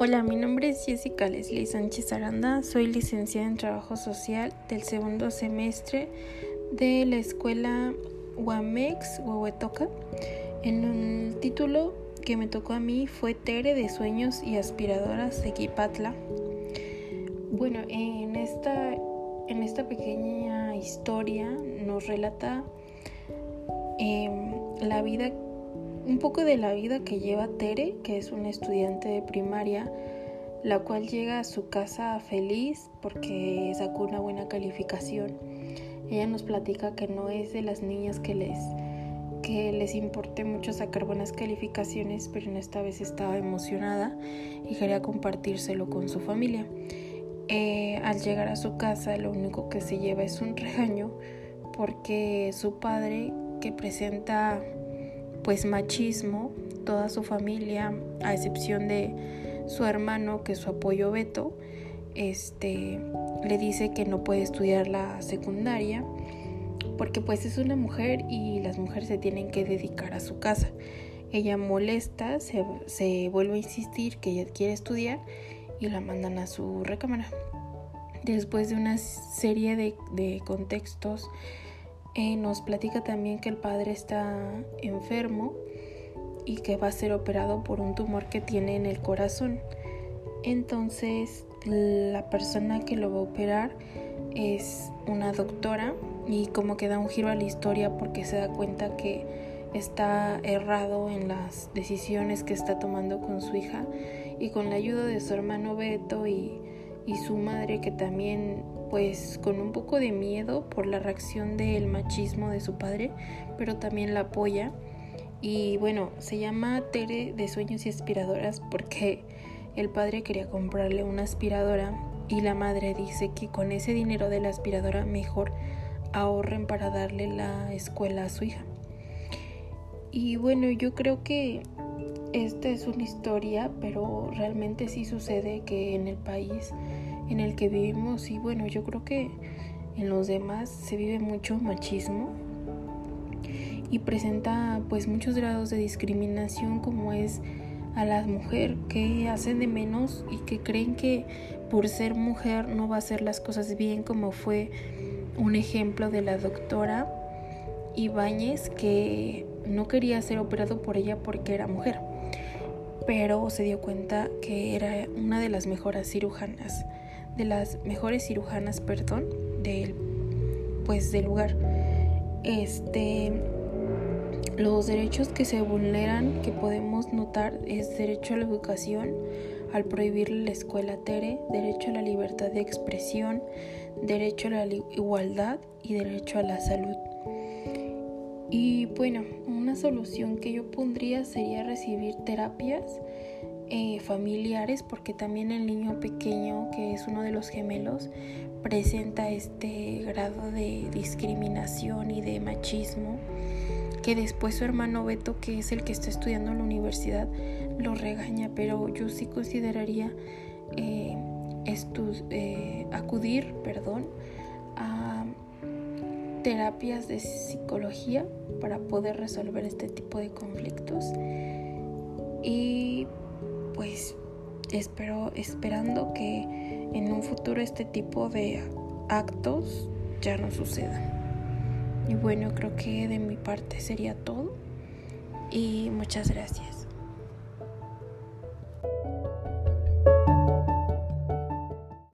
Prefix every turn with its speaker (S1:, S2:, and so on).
S1: Hola, mi nombre es Jessica Leslie Sánchez Aranda, soy licenciada en Trabajo Social del segundo semestre de la escuela Huamex Huehuetoca. En el título que me tocó a mí fue Tere de Sueños y Aspiradoras de Quipatla. Bueno, en esta, en esta pequeña historia nos relata em, la vida un poco de la vida que lleva Tere, que es una estudiante de primaria, la cual llega a su casa feliz porque sacó una buena calificación. Ella nos platica que no es de las niñas que les que les importe mucho sacar buenas calificaciones, pero en esta vez estaba emocionada y quería compartírselo con su familia. Eh, al llegar a su casa, lo único que se lleva es un regaño porque su padre, que presenta pues machismo, toda su familia, a excepción de su hermano, que su apoyo Beto, este, le dice que no puede estudiar la secundaria porque pues es una mujer y las mujeres se tienen que dedicar a su casa. Ella molesta, se, se vuelve a insistir que ella quiere estudiar y la mandan a su recámara. Después de una serie de, de contextos eh, nos platica también que el padre está enfermo y que va a ser operado por un tumor que tiene en el corazón. Entonces la persona que lo va a operar es una doctora y como que da un giro a la historia porque se da cuenta que está errado en las decisiones que está tomando con su hija y con la ayuda de su hermano Beto y, y su madre que también pues con un poco de miedo por la reacción del machismo de su padre, pero también la apoya. Y bueno, se llama Tere de Sueños y Aspiradoras porque el padre quería comprarle una aspiradora y la madre dice que con ese dinero de la aspiradora mejor ahorren para darle la escuela a su hija. Y bueno, yo creo que esta es una historia, pero realmente sí sucede que en el país en el que vivimos y bueno, yo creo que en los demás se vive mucho machismo y presenta pues muchos grados de discriminación como es a la mujer que hacen de menos y que creen que por ser mujer no va a hacer las cosas bien como fue un ejemplo de la doctora Ibáñez que no quería ser operado por ella porque era mujer pero se dio cuenta que era una de las mejores cirujanas de las mejores cirujanas, perdón, del pues del lugar. Este los derechos que se vulneran que podemos notar es derecho a la educación al prohibir la escuela Tere, derecho a la libertad de expresión, derecho a la igualdad y derecho a la salud. Y bueno, una solución que yo pondría sería recibir terapias eh, familiares porque también el niño pequeño que es uno de los gemelos presenta este grado de discriminación y de machismo que después su hermano Beto que es el que está estudiando en la universidad lo regaña. Pero yo sí consideraría eh, eh, acudir perdón a terapias de psicología para poder resolver este tipo de conflictos. Y pues espero esperando que en un futuro este tipo de actos ya no sucedan. Y bueno, creo que de mi parte sería todo y muchas gracias.